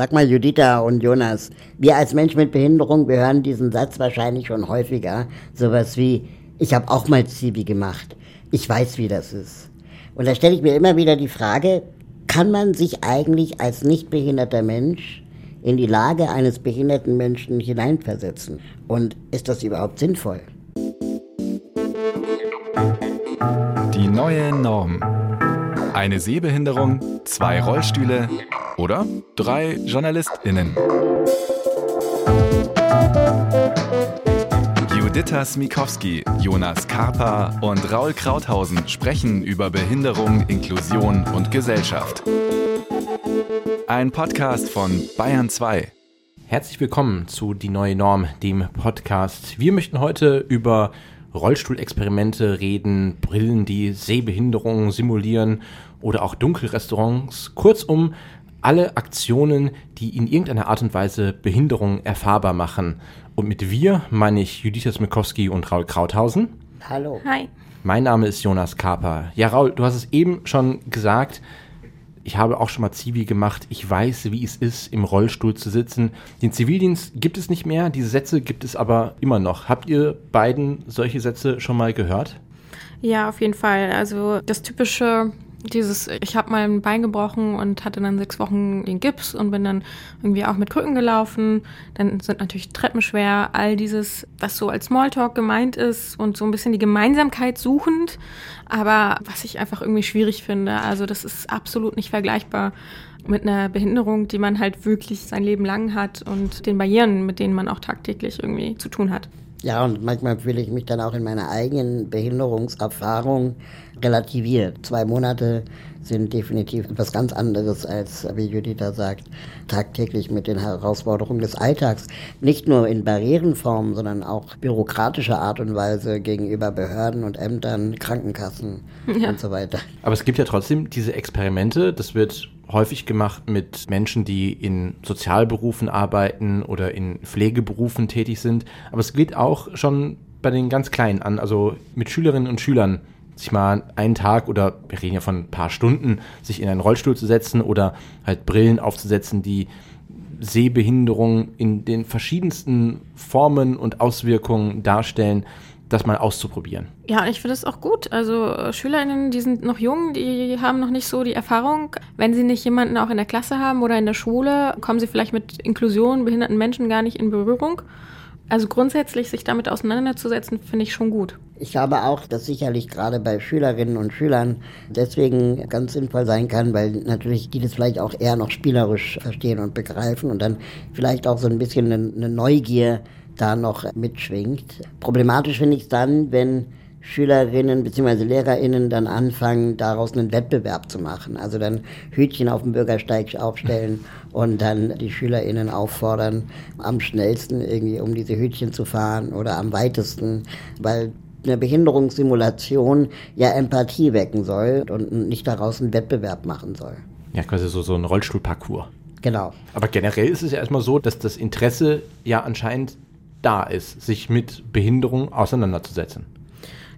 Sag mal, Juditha und Jonas, wir als Mensch mit Behinderung, wir hören diesen Satz wahrscheinlich schon häufiger. Sowas wie, ich habe auch mal Zivi gemacht. Ich weiß, wie das ist. Und da stelle ich mir immer wieder die Frage, kann man sich eigentlich als nicht behinderter Mensch in die Lage eines behinderten Menschen hineinversetzen? Und ist das überhaupt sinnvoll? Die neue Norm. Eine Sehbehinderung, zwei Rollstühle oder drei JournalistInnen. Juditha Smikowski, Jonas Karpa und Raul Krauthausen sprechen über Behinderung, Inklusion und Gesellschaft. Ein Podcast von Bayern 2. Herzlich willkommen zu Die neue Norm, dem Podcast. Wir möchten heute über Rollstuhlexperimente reden, Brillen, die Sehbehinderungen simulieren oder auch Dunkelrestaurants. Kurzum, alle Aktionen, die in irgendeiner Art und Weise Behinderung erfahrbar machen. Und mit wir meine ich Judith Smikowski und Raul Krauthausen. Hallo. Hi. Mein Name ist Jonas Kaper. Ja, Raul, du hast es eben schon gesagt. Ich habe auch schon mal Zivi gemacht. Ich weiß, wie es ist, im Rollstuhl zu sitzen. Den Zivildienst gibt es nicht mehr. Diese Sätze gibt es aber immer noch. Habt ihr beiden solche Sätze schon mal gehört? Ja, auf jeden Fall. Also das typische dieses, ich habe mal ein Bein gebrochen und hatte dann sechs Wochen den Gips und bin dann irgendwie auch mit Krücken gelaufen. Dann sind natürlich Treppen schwer. All dieses, was so als Smalltalk gemeint ist und so ein bisschen die Gemeinsamkeit suchend, aber was ich einfach irgendwie schwierig finde. Also das ist absolut nicht vergleichbar mit einer Behinderung, die man halt wirklich sein Leben lang hat und den Barrieren, mit denen man auch tagtäglich irgendwie zu tun hat. Ja, und manchmal fühle ich mich dann auch in meiner eigenen Behinderungserfahrung relativiert. Zwei Monate sind definitiv etwas ganz anderes, als, wie Judith sagt, tagtäglich mit den Herausforderungen des Alltags, nicht nur in Barrierenform, sondern auch bürokratischer Art und Weise gegenüber Behörden und Ämtern, Krankenkassen ja. und so weiter. Aber es gibt ja trotzdem diese Experimente, das wird häufig gemacht mit Menschen, die in Sozialberufen arbeiten oder in Pflegeberufen tätig sind. Aber es geht auch schon bei den ganz Kleinen an, also mit Schülerinnen und Schülern sich mal einen Tag oder wir reden ja von ein paar Stunden, sich in einen Rollstuhl zu setzen oder halt Brillen aufzusetzen, die Sehbehinderung in den verschiedensten Formen und Auswirkungen darstellen das mal auszuprobieren. Ja, ich finde es auch gut. Also äh, SchülerInnen, die sind noch jung, die haben noch nicht so die Erfahrung. Wenn sie nicht jemanden auch in der Klasse haben oder in der Schule, kommen sie vielleicht mit Inklusion, behinderten Menschen gar nicht in Berührung. Also grundsätzlich sich damit auseinanderzusetzen, finde ich schon gut. Ich glaube auch, dass sicherlich gerade bei Schülerinnen und Schülern deswegen ganz sinnvoll sein kann, weil natürlich die das vielleicht auch eher noch spielerisch verstehen und begreifen und dann vielleicht auch so ein bisschen eine, eine Neugier da noch mitschwingt. Problematisch finde ich es dann, wenn Schülerinnen bzw. Lehrerinnen dann anfangen, daraus einen Wettbewerb zu machen. Also dann Hütchen auf dem Bürgersteig aufstellen und dann die Schülerinnen auffordern, am schnellsten irgendwie um diese Hütchen zu fahren oder am weitesten, weil eine Behinderungssimulation ja Empathie wecken soll und nicht daraus einen Wettbewerb machen soll. Ja, quasi so, so ein Rollstuhlparcours. Genau. Aber generell ist es ja erstmal so, dass das Interesse ja anscheinend da ist, sich mit Behinderung auseinanderzusetzen.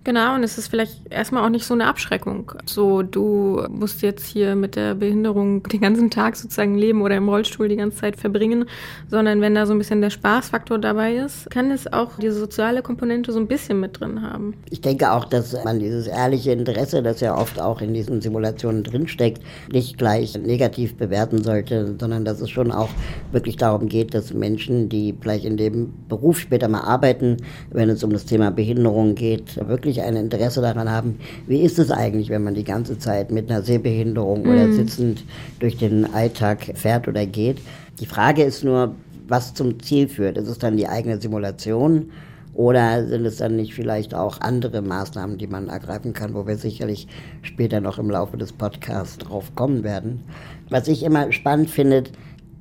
Genau, und es ist vielleicht erstmal auch nicht so eine Abschreckung. So, du musst jetzt hier mit der Behinderung den ganzen Tag sozusagen leben oder im Rollstuhl die ganze Zeit verbringen, sondern wenn da so ein bisschen der Spaßfaktor dabei ist, kann es auch diese soziale Komponente so ein bisschen mit drin haben. Ich denke auch, dass man dieses ehrliche Interesse, das ja oft auch in diesen Simulationen drinsteckt, nicht gleich negativ bewerten sollte, sondern dass es schon auch wirklich darum geht, dass Menschen, die vielleicht in dem Beruf später mal arbeiten, wenn es um das Thema Behinderung geht, wirklich wirklich ein Interesse daran haben, wie ist es eigentlich, wenn man die ganze Zeit mit einer Sehbehinderung mhm. oder sitzend durch den Alltag fährt oder geht. Die Frage ist nur, was zum Ziel führt. Ist es dann die eigene Simulation oder sind es dann nicht vielleicht auch andere Maßnahmen, die man ergreifen kann, wo wir sicherlich später noch im Laufe des Podcasts drauf kommen werden? Was ich immer spannend finde,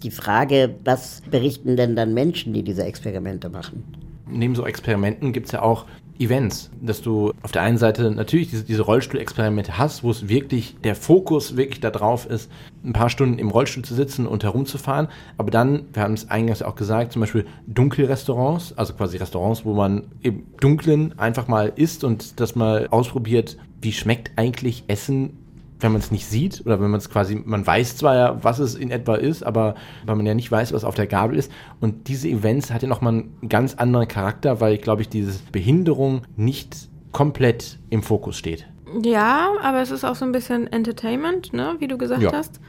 die Frage, was berichten denn dann Menschen, die diese Experimente machen? Neben so Experimenten gibt es ja auch Events, dass du auf der einen Seite natürlich diese, diese Rollstuhlexperimente hast, wo es wirklich der Fokus wirklich darauf ist, ein paar Stunden im Rollstuhl zu sitzen und herumzufahren, aber dann, wir haben es eingangs auch gesagt, zum Beispiel Dunkelrestaurants, also quasi Restaurants, wo man im Dunklen einfach mal isst und das mal ausprobiert, wie schmeckt eigentlich Essen wenn man es nicht sieht oder wenn man es quasi, man weiß zwar ja, was es in etwa ist, aber weil man ja nicht weiß, was auf der Gabel ist. Und diese Events hat ja nochmal einen ganz anderen Charakter, weil, glaube ich, diese Behinderung nicht komplett im Fokus steht. Ja, aber es ist auch so ein bisschen Entertainment, ne, wie du gesagt ja. hast.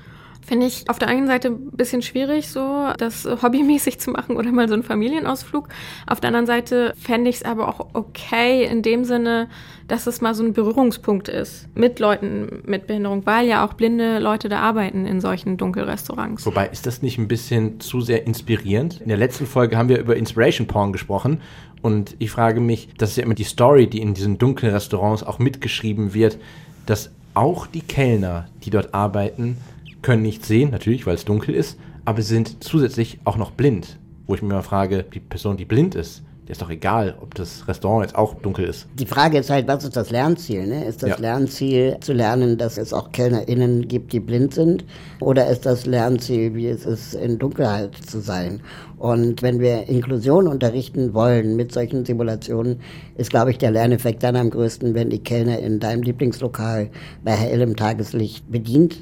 Finde ich auf der einen Seite ein bisschen schwierig, so das hobbymäßig zu machen oder mal so einen Familienausflug. Auf der anderen Seite fände ich es aber auch okay in dem Sinne, dass es mal so ein Berührungspunkt ist mit Leuten mit Behinderung, weil ja auch blinde Leute da arbeiten in solchen Dunkelrestaurants. Wobei, ist das nicht ein bisschen zu sehr inspirierend? In der letzten Folge haben wir über Inspiration Porn gesprochen und ich frage mich, das ist ja immer die Story, die in diesen dunklen Restaurants auch mitgeschrieben wird, dass auch die Kellner, die dort arbeiten, können nicht sehen, natürlich, weil es dunkel ist, aber sie sind zusätzlich auch noch blind. Wo ich mir mal frage, die Person, die blind ist, der ist doch egal, ob das Restaurant jetzt auch dunkel ist. Die Frage ist halt, was ist das Lernziel? Ne? Ist das ja. Lernziel zu lernen, dass es auch KellnerInnen gibt, die blind sind? Oder ist das Lernziel, wie es ist, in Dunkelheit zu sein? Und wenn wir Inklusion unterrichten wollen mit solchen Simulationen, ist, glaube ich, der Lerneffekt dann am größten, wenn die Kellner in deinem Lieblingslokal bei hellem Tageslicht bedient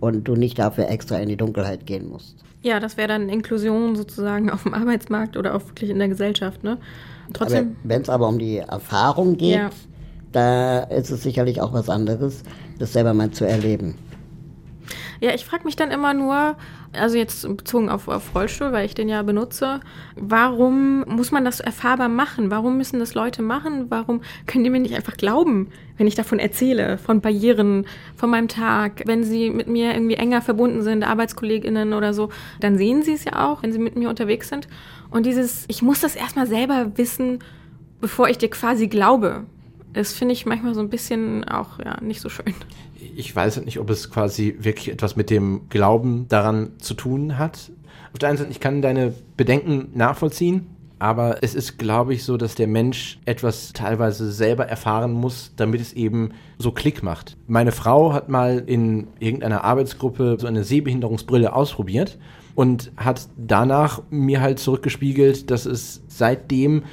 und du nicht dafür extra in die Dunkelheit gehen musst. Ja, das wäre dann Inklusion sozusagen auf dem Arbeitsmarkt oder auch wirklich in der Gesellschaft. Ne? Trotzdem. Wenn es aber um die Erfahrung geht, ja. da ist es sicherlich auch was anderes, das selber mal zu erleben. Ja, ich frage mich dann immer nur, also jetzt bezogen auf, auf Rollstuhl, weil ich den ja benutze, warum muss man das erfahrbar machen? Warum müssen das Leute machen? Warum können die mir nicht einfach glauben, wenn ich davon erzähle, von Barrieren, von meinem Tag, wenn sie mit mir irgendwie enger verbunden sind, ArbeitskollegInnen oder so, dann sehen sie es ja auch, wenn sie mit mir unterwegs sind. Und dieses, ich muss das erstmal selber wissen, bevor ich dir quasi glaube. Das finde ich manchmal so ein bisschen auch ja, nicht so schön ich weiß nicht, ob es quasi wirklich etwas mit dem Glauben daran zu tun hat. Auf der einen Seite, ich kann deine Bedenken nachvollziehen, aber es ist, glaube ich, so, dass der Mensch etwas teilweise selber erfahren muss, damit es eben so Klick macht. Meine Frau hat mal in irgendeiner Arbeitsgruppe so eine Sehbehinderungsbrille ausprobiert und hat danach mir halt zurückgespiegelt, dass es seitdem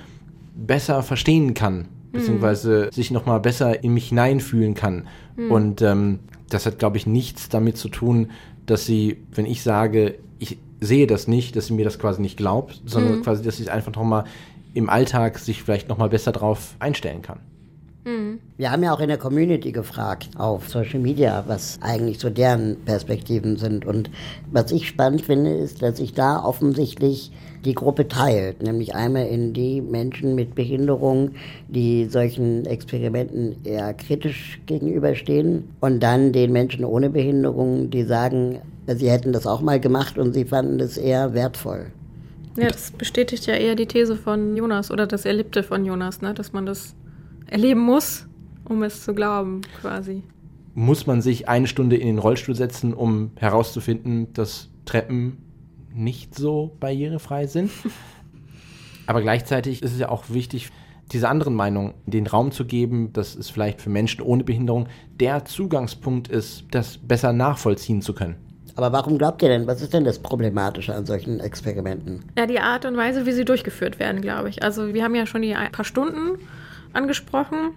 besser verstehen kann, beziehungsweise mhm. sich nochmal besser in mich hineinfühlen kann. Mhm. Und ähm, das hat, glaube ich, nichts damit zu tun, dass sie, wenn ich sage, ich sehe das nicht, dass sie mir das quasi nicht glaubt, sondern mhm. quasi, dass sie es einfach nochmal im Alltag sich vielleicht nochmal besser drauf einstellen kann. Mhm. Wir haben ja auch in der Community gefragt, auf Social Media, was eigentlich so deren Perspektiven sind. Und was ich spannend finde, ist, dass sich da offensichtlich die Gruppe teilt, nämlich einmal in die Menschen mit Behinderung, die solchen Experimenten eher kritisch gegenüberstehen und dann den Menschen ohne Behinderung, die sagen, sie hätten das auch mal gemacht und sie fanden es eher wertvoll. Ja, das bestätigt ja eher die These von Jonas oder das Erlebte von Jonas, ne? dass man das erleben muss, um es zu glauben, quasi. Muss man sich eine Stunde in den Rollstuhl setzen, um herauszufinden, dass Treppen nicht so barrierefrei sind. Aber gleichzeitig ist es ja auch wichtig, diese anderen Meinungen den Raum zu geben, dass es vielleicht für Menschen ohne Behinderung der Zugangspunkt ist, das besser nachvollziehen zu können. Aber warum glaubt ihr denn, was ist denn das Problematische an solchen Experimenten? Ja, die Art und Weise, wie sie durchgeführt werden, glaube ich. Also wir haben ja schon die ein paar Stunden angesprochen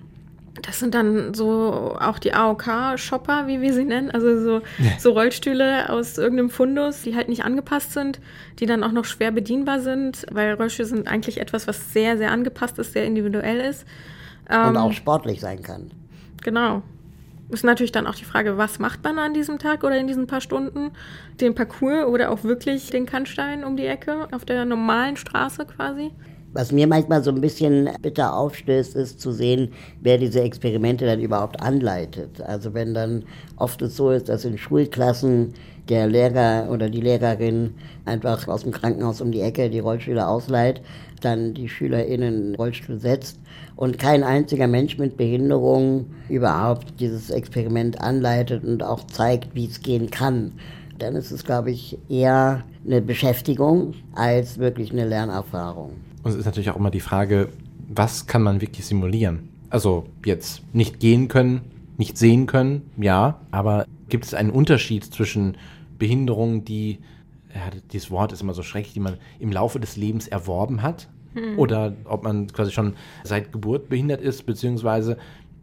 das sind dann so auch die AOK-Shopper, wie wir sie nennen. Also so, so Rollstühle aus irgendeinem Fundus, die halt nicht angepasst sind, die dann auch noch schwer bedienbar sind, weil Rollstühle sind eigentlich etwas, was sehr, sehr angepasst ist, sehr individuell ist. Und ähm, auch sportlich sein kann. Genau. Ist natürlich dann auch die Frage, was macht man an diesem Tag oder in diesen paar Stunden? Den Parcours oder auch wirklich den Kannstein um die Ecke auf der normalen Straße quasi? Was mir manchmal so ein bisschen bitter aufstößt, ist zu sehen, wer diese Experimente dann überhaupt anleitet. Also wenn dann oft es so ist, dass in Schulklassen der Lehrer oder die Lehrerin einfach aus dem Krankenhaus um die Ecke die Rollstühle ausleiht, dann die SchülerInnen Rollstuhl setzt und kein einziger Mensch mit Behinderung überhaupt dieses Experiment anleitet und auch zeigt, wie es gehen kann dann ist es, glaube ich, eher eine Beschäftigung als wirklich eine Lernerfahrung. Und es ist natürlich auch immer die Frage, was kann man wirklich simulieren? Also jetzt nicht gehen können, nicht sehen können, ja, aber gibt es einen Unterschied zwischen Behinderungen, die, ja, dieses Wort ist immer so schrecklich, die man im Laufe des Lebens erworben hat, hm. oder ob man quasi schon seit Geburt behindert ist, beziehungsweise,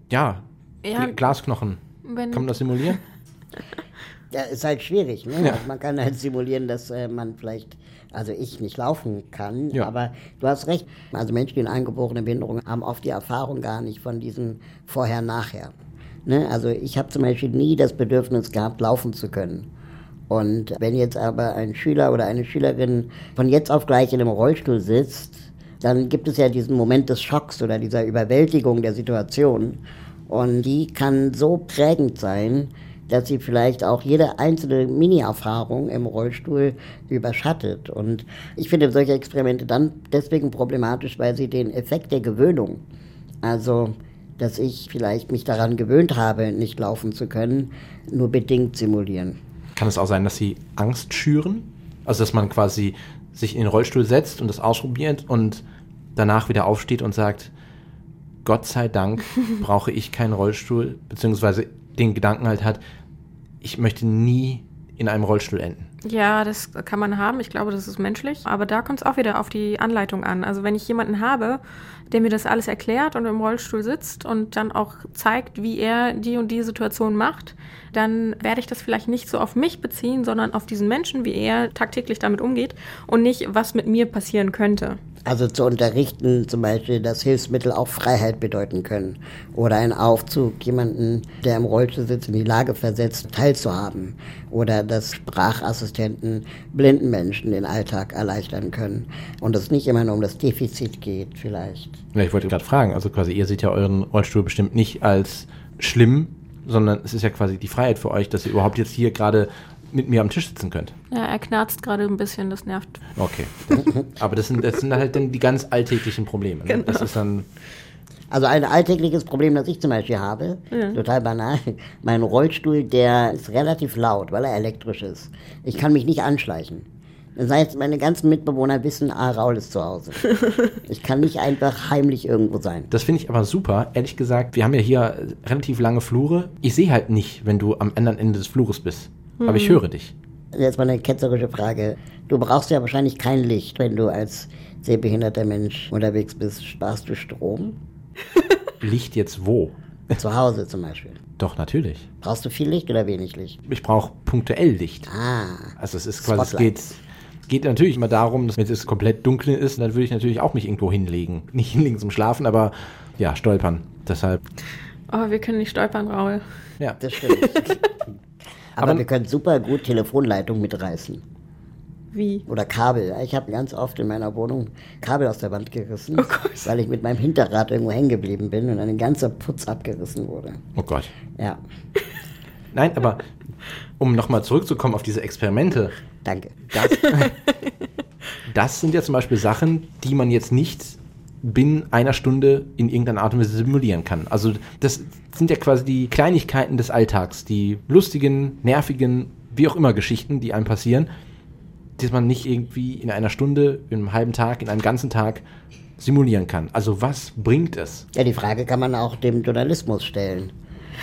ja, ja Glasknochen. Wenn, kann man das simulieren? Ja, ist halt schwierig. Ne? Ja. Also man kann halt simulieren, dass äh, man vielleicht, also ich nicht laufen kann, Ja. aber du hast recht. Also Menschen, die eine angeborene Behinderung haben, oft die Erfahrung gar nicht von diesem Vorher-Nachher. Ne? Also ich habe zum Beispiel nie das Bedürfnis gehabt, laufen zu können. Und wenn jetzt aber ein Schüler oder eine Schülerin von jetzt auf gleich in einem Rollstuhl sitzt, dann gibt es ja diesen Moment des Schocks oder dieser Überwältigung der Situation. Und die kann so prägend sein, dass sie vielleicht auch jede einzelne Mini-Erfahrung im Rollstuhl überschattet. Und ich finde solche Experimente dann deswegen problematisch, weil sie den Effekt der Gewöhnung, also dass ich vielleicht mich daran gewöhnt habe, nicht laufen zu können, nur bedingt simulieren. Kann es auch sein, dass sie Angst schüren? Also, dass man quasi sich in den Rollstuhl setzt und das ausprobiert und danach wieder aufsteht und sagt, Gott sei Dank brauche ich keinen Rollstuhl, beziehungsweise den Gedanken halt hat, ich möchte nie in einem Rollstuhl enden. Ja, das kann man haben. Ich glaube, das ist menschlich. Aber da kommt es auch wieder auf die Anleitung an. Also wenn ich jemanden habe, der mir das alles erklärt und im Rollstuhl sitzt und dann auch zeigt, wie er die und die Situation macht, dann werde ich das vielleicht nicht so auf mich beziehen, sondern auf diesen Menschen, wie er tagtäglich damit umgeht und nicht, was mit mir passieren könnte. Also zu unterrichten zum Beispiel, dass Hilfsmittel auch Freiheit bedeuten können. Oder ein Aufzug, jemanden, der im Rollstuhl sitzt, in die Lage versetzt, teilzuhaben. Oder dass Sprachassistenten blinden Menschen den Alltag erleichtern können. Und es nicht immer nur um das Defizit geht, vielleicht. Ja, ich wollte gerade fragen, also quasi ihr seht ja euren Rollstuhl bestimmt nicht als schlimm, sondern es ist ja quasi die Freiheit für euch, dass ihr überhaupt jetzt hier gerade mit mir am Tisch sitzen könnt. Ja, er knarzt gerade ein bisschen, das nervt. Okay. Aber das sind, das sind halt dann die ganz alltäglichen Probleme. Ne? Das ist dann, Also ein alltägliches Problem, das ich zum Beispiel habe, total banal, mein Rollstuhl, der ist relativ laut, weil er elektrisch ist. Ich kann mich nicht anschleichen. Das heißt, meine ganzen Mitbewohner wissen, ah, Raul ist zu Hause. Ich kann nicht einfach heimlich irgendwo sein. das finde ich aber super. Ehrlich gesagt, wir haben ja hier relativ lange Flure. Ich sehe halt nicht, wenn du am anderen Ende des Flures bist. Aber ich höre dich. Jetzt mal eine ketzerische Frage. Du brauchst ja wahrscheinlich kein Licht, wenn du als sehbehinderter Mensch unterwegs bist. Sparst du Strom? Licht jetzt wo? Zu Hause zum Beispiel. Doch, natürlich. Brauchst du viel Licht oder wenig Licht? Ich brauche punktuell Licht. Ah, Also es ist quasi, es geht, Spotlights. geht natürlich immer darum, dass wenn es komplett dunkel ist, dann würde ich natürlich auch mich irgendwo hinlegen. Nicht hinlegen zum Schlafen, aber ja, stolpern. Deshalb, Oh, wir können nicht stolpern, Raul. ja. das stimmt. Aber, Aber- wir können super gut Telefonleitung mitreißen. Wie? Oder Kabel. Ich habe ganz oft in meiner Wohnung Kabel aus der Wand gerissen, Oh weil ich mit meinem Hinterrad irgendwo hängen geblieben bin und ein ganzer Putz abgerissen wurde. Oh Gott. Ja, Nein, aber um nochmal zurückzukommen auf diese Experimente, danke. das, das sind ja zum Beispiel Sachen, die man jetzt nicht binnen einer Stunde in irgendeiner Art und Weise simulieren kann. Also das sind ja quasi die Kleinigkeiten des Alltags, die lustigen, nervigen, wie auch immer Geschichten, die einem passieren, die man nicht irgendwie in einer Stunde, in einem halben Tag, in einem ganzen Tag simulieren kann. Also was bringt es? Ja, die Frage kann man auch dem Journalismus stellen,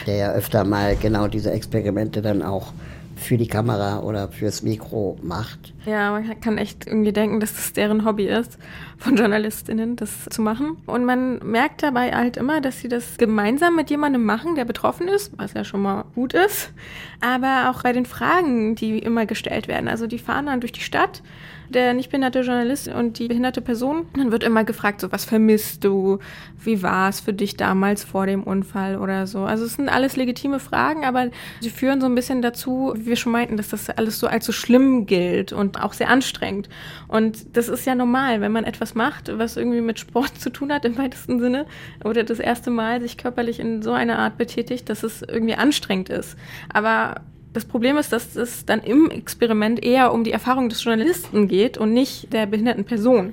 der ja öfter mal genau diese Experimente dann auch für die Kamera oder fürs Mikro macht. Ja, man kann echt irgendwie denken, dass das deren Hobby ist, von JournalistInnen das zu machen. Und man merkt dabei halt immer, dass sie das gemeinsam mit jemandem machen, der betroffen ist, was ja schon mal gut ist. Aber auch bei den Fragen, die immer gestellt werden. Also die fahren dann durch die Stadt, der nicht behinderte Journalist und die behinderte Person. Dann wird immer gefragt, so was vermisst du? Wie war es für dich damals vor dem Unfall oder so? Also es sind alles legitime Fragen, aber sie führen so ein bisschen dazu, wie wir schon meinten, dass das alles so so schlimm gilt und auch sehr anstrengend. Und das ist ja normal, wenn man etwas macht, was irgendwie mit Sport zu tun hat im weitesten Sinne oder das erste Mal sich körperlich in so einer Art betätigt, dass es irgendwie anstrengend ist. Aber das Problem ist, dass es dann im Experiment eher um die Erfahrung des Journalisten geht und nicht der behinderten Person.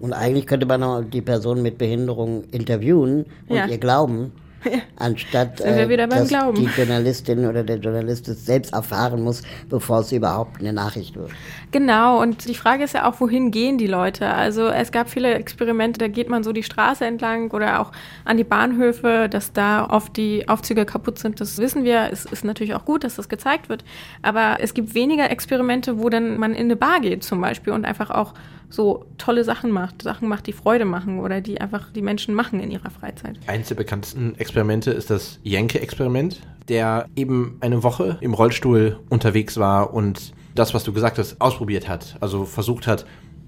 Und eigentlich könnte man auch die Person mit Behinderung interviewen und Ja. ihr glauben, anstatt äh, dass Glauben. die Journalistin oder der Journalist es selbst erfahren muss, bevor es überhaupt eine Nachricht wird. Genau, und die Frage ist ja auch, wohin gehen die Leute? Also es gab viele Experimente, da geht man so die Straße entlang oder auch an die Bahnhöfe, dass da oft die Aufzüge kaputt sind, das wissen wir. Es ist natürlich auch gut, dass das gezeigt wird. Aber es gibt weniger Experimente, wo dann man in eine Bar geht zum Beispiel und einfach auch so tolle Sachen macht, Sachen macht, die Freude machen oder die einfach die Menschen machen in ihrer Freizeit. Eines der bekanntesten Experimente ist das Jenke-Experiment, der eben eine Woche im Rollstuhl unterwegs war und das, was du gesagt hast, ausprobiert hat. Also versucht hat,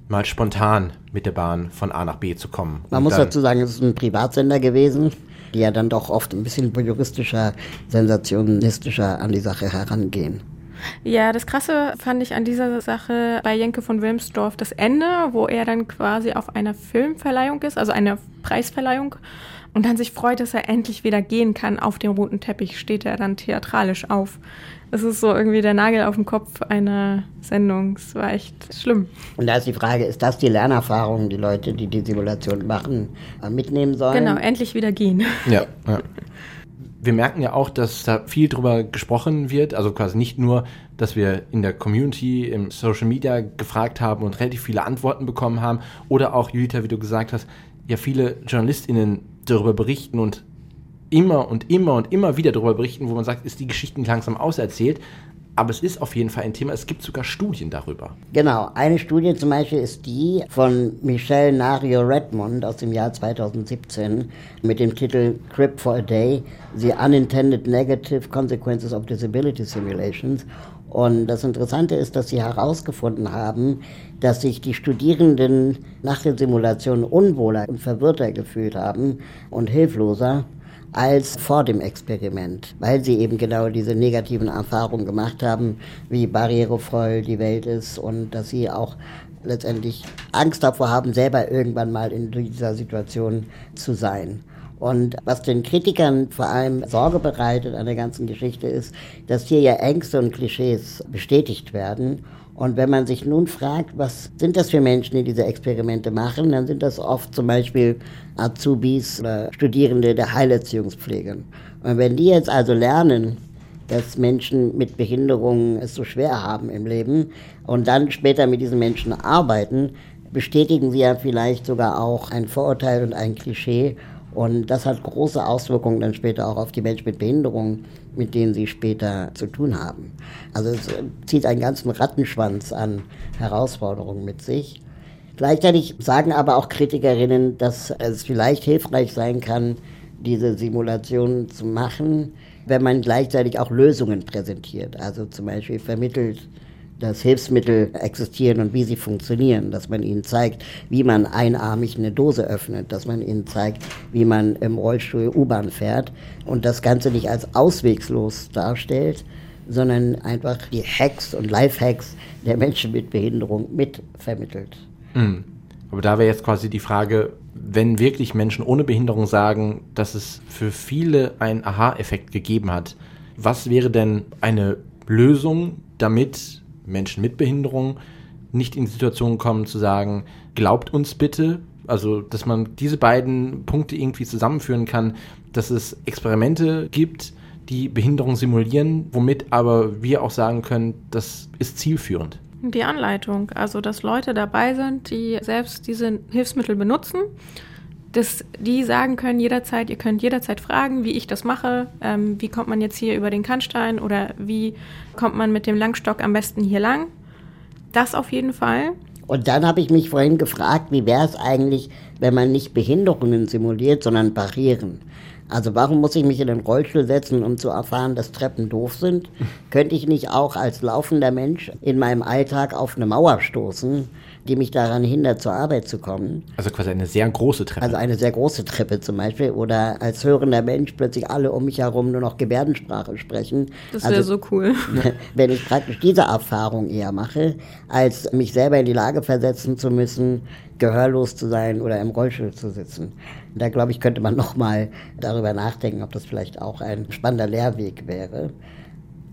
mal spontan mit der Bahn von A nach B zu kommen. Man muss dazu sagen, es ist ein Privatsender gewesen, die ja dann doch oft ein bisschen juristischer, sensationistischer an die Sache herangehen. Ja, das Krasse fand ich an dieser Sache bei Jenke von Wilmsdorf das Ende, wo er dann quasi auf einer Filmverleihung ist, also einer Preisverleihung, und dann sich freut, dass er endlich wieder gehen kann. Auf dem roten Teppich steht er dann theatralisch auf. Es ist so irgendwie der Nagel auf dem Kopf einer Sendung. Es war echt schlimm. Und da ist die Frage, ist das die Lernerfahrung, die Leute, die die Simulation machen, äh, mitnehmen sollen? Genau, endlich wieder gehen. Ja, ja. Wir merken ja auch, dass da viel drüber gesprochen wird. Also quasi nicht nur, dass wir in der Community, im Social Media gefragt haben und relativ viele Antworten bekommen haben. Oder auch, Julita, wie du gesagt hast, ja viele JournalistInnen darüber berichten und immer und immer und immer wieder darüber berichten, wo man sagt, ist die Geschichten langsam auserzählt. Aber es ist auf jeden Fall ein Thema. Es gibt sogar Studien darüber. Genau, eine Studie zum Beispiel ist die von Michelle Nario Redmond aus dem Jahr 2017 mit dem Titel Crip for a Day, The Unintended Negative Consequences of Disability Simulations. Und das Interessante ist, dass sie herausgefunden haben, dass sich die Studierenden nach der Simulation unwohler und verwirrter gefühlt haben und hilfloser als vor dem Experiment, weil sie eben genau diese negativen Erfahrungen gemacht haben, wie barrierevoll die Welt ist und dass sie auch letztendlich Angst davor haben, selber irgendwann mal in dieser Situation zu sein. Und was den Kritikern vor allem Sorge bereitet an der ganzen Geschichte ist, dass hier ja Ängste und Klischees bestätigt werden. Und wenn man sich nun fragt, was sind das für Menschen, die diese Experimente machen, dann sind das oft zum Beispiel Azubis oder Studierende der Heilerziehungspflege. Und wenn die jetzt also lernen, dass Menschen mit Behinderungen es so schwer haben im Leben und dann später mit diesen Menschen arbeiten, bestätigen sie ja vielleicht sogar auch ein Vorurteil und ein Klischee. Und das hat große Auswirkungen dann später auch auf die Menschen mit Behinderungen, mit denen sie später zu tun haben. Also es zieht einen ganzen Rattenschwanz an Herausforderungen mit sich. Gleichzeitig sagen aber auch Kritikerinnen, dass es vielleicht hilfreich sein kann, diese Simulationen zu machen, wenn man gleichzeitig auch Lösungen präsentiert. Also zum Beispiel vermittelt, dass Hilfsmittel existieren und wie sie funktionieren, dass man ihnen zeigt, wie man einarmig eine Dose öffnet, dass man ihnen zeigt, wie man im Rollstuhl U-Bahn fährt und das Ganze nicht als auswegslos darstellt, sondern einfach die Hacks und Lifehacks der Menschen mit Behinderung mitvermittelt. Mhm. Aber da wäre jetzt quasi die Frage, wenn wirklich Menschen ohne Behinderung sagen, dass es für viele einen Aha-Effekt gegeben hat, was wäre denn eine Lösung, damit Menschen mit Behinderung nicht in die Situation kommen zu sagen, glaubt uns bitte, also dass man diese beiden Punkte irgendwie zusammenführen kann, dass es Experimente gibt, die Behinderung simulieren, womit aber wir auch sagen können, das ist zielführend. Die Anleitung, also dass Leute dabei sind, die selbst diese Hilfsmittel benutzen, dass die sagen können jederzeit, ihr könnt jederzeit fragen, wie ich das mache, ähm, wie kommt man jetzt hier über den Kannstein oder wie kommt man mit dem Langstock am besten hier lang. Das auf jeden Fall. Und dann habe ich mich vorhin gefragt, wie wäre es eigentlich, wenn man nicht Behinderungen simuliert, sondern Barrieren? Also warum muss ich mich in den Rollstuhl setzen, um zu erfahren, dass Treppen doof sind? Könnte ich nicht auch als laufender Mensch in meinem Alltag auf eine Mauer stoßen, die mich daran hindert, zur Arbeit zu kommen? Also quasi eine sehr große Treppe. Also eine sehr große Treppe zum Beispiel. Oder als hörender Mensch plötzlich alle um mich herum nur noch Gebärdensprache sprechen. Das wäre also, so cool. wenn ich praktisch diese Erfahrung eher mache, als mich selber in die Lage versetzen zu müssen, gehörlos zu sein oder im Rollstuhl zu sitzen. Da glaube ich, könnte man nochmal darüber nachdenken, ob das vielleicht auch ein spannender Lehrweg wäre.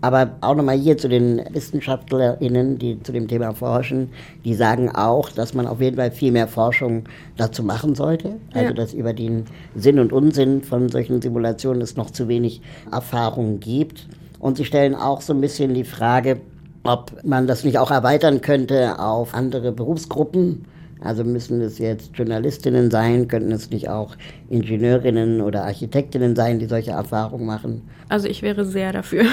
Aber auch nochmal hier zu den WissenschaftlerInnen, die zu dem Thema forschen, die sagen auch, dass man auf jeden Fall viel mehr Forschung dazu machen sollte. Also, Ja. dass über den Sinn und Unsinn von solchen Simulationen es noch zu wenig Erfahrung gibt. Und sie stellen auch so ein bisschen die Frage, ob man das nicht auch erweitern könnte auf andere Berufsgruppen. Also müssen es jetzt Journalistinnen sein, könnten es nicht auch Ingenieurinnen oder Architektinnen sein, die solche Erfahrungen machen. Also ich wäre sehr dafür.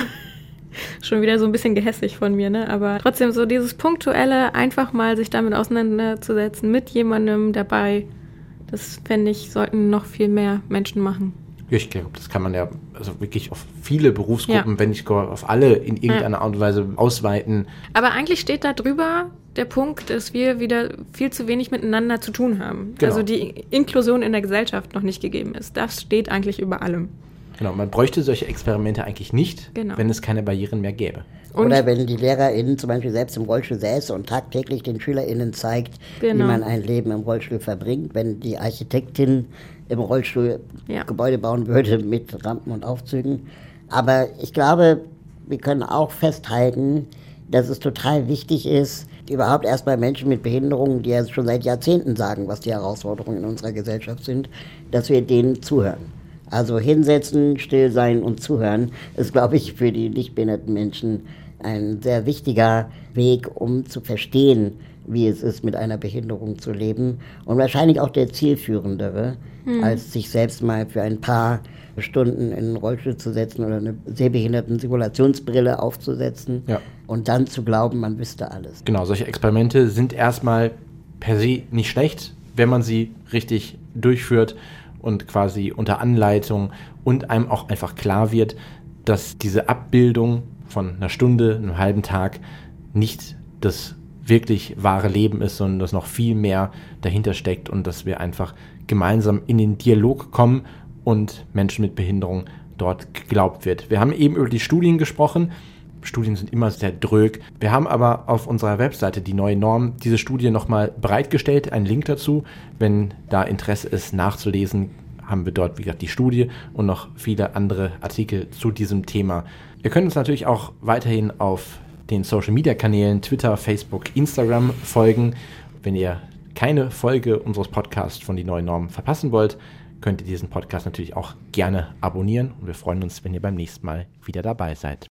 Schon wieder so ein bisschen gehässig von mir, ne? Aber trotzdem so dieses punktuelle, einfach mal sich damit auseinanderzusetzen, mit jemandem dabei, das fände ich, sollten noch viel mehr Menschen machen. Ich glaube, das kann man ja also wirklich auf viele Berufsgruppen, ja. wenn nicht auf alle in irgendeiner ja. Art und Weise ausweiten. Aber eigentlich steht da drüber der Punkt, dass wir wieder viel zu wenig miteinander zu tun haben. Genau. Also die Inklusion in der Gesellschaft noch nicht gegeben ist. Das steht eigentlich über allem. Genau, man bräuchte solche Experimente eigentlich nicht, genau. wenn es keine Barrieren mehr gäbe. Und Oder wenn die LehrerInnen zum Beispiel selbst im Rollstuhl säße und tagtäglich den SchülerInnen zeigt, genau. wie man ein Leben im Rollstuhl verbringt. Wenn die Architektin im Rollstuhl ja. Gebäude bauen würde mit Rampen und Aufzügen. Aber ich glaube, wir können auch festhalten, dass es total wichtig ist, überhaupt erstmal Menschen mit Behinderungen, die ja schon seit Jahrzehnten sagen, was die Herausforderungen in unserer Gesellschaft sind, dass wir denen zuhören. Also hinsetzen, still sein und zuhören ist, glaube ich, für die nicht behinderten Menschen ein sehr wichtiger Weg, um zu verstehen, wie es ist, mit einer Behinderung zu leben. Und wahrscheinlich auch der zielführendere, hm. als sich selbst mal für ein paar Stunden in einen Rollstuhl zu setzen oder eine sehbehinderten Simulationsbrille aufzusetzen ja. und dann zu glauben, man wüsste alles. Genau, solche Experimente sind erstmal per se nicht schlecht, wenn man sie richtig durchführt und quasi unter Anleitung und einem auch einfach klar wird, dass diese Abbildung von einer Stunde, einem halben Tag nicht das wirklich wahre Leben ist, sondern dass noch viel mehr dahinter steckt und dass wir einfach gemeinsam in den Dialog kommen und Menschen mit Behinderung dort geglaubt wird. Wir haben eben über die Studien gesprochen. Studien sind immer sehr drög. Wir haben aber auf unserer Webseite die neue Norm diese Studie nochmal bereitgestellt, einen Link dazu. Wenn da Interesse ist, nachzulesen, haben wir dort, wie gesagt, die Studie und noch viele andere Artikel zu diesem Thema. Ihr könnt uns natürlich auch weiterhin auf den Social Media Kanälen Twitter, Facebook, Instagram folgen. Wenn ihr keine Folge unseres Podcasts von die neuen Normen verpassen wollt, könnt ihr diesen Podcast natürlich auch gerne abonnieren und wir freuen uns, wenn ihr beim nächsten Mal wieder dabei seid.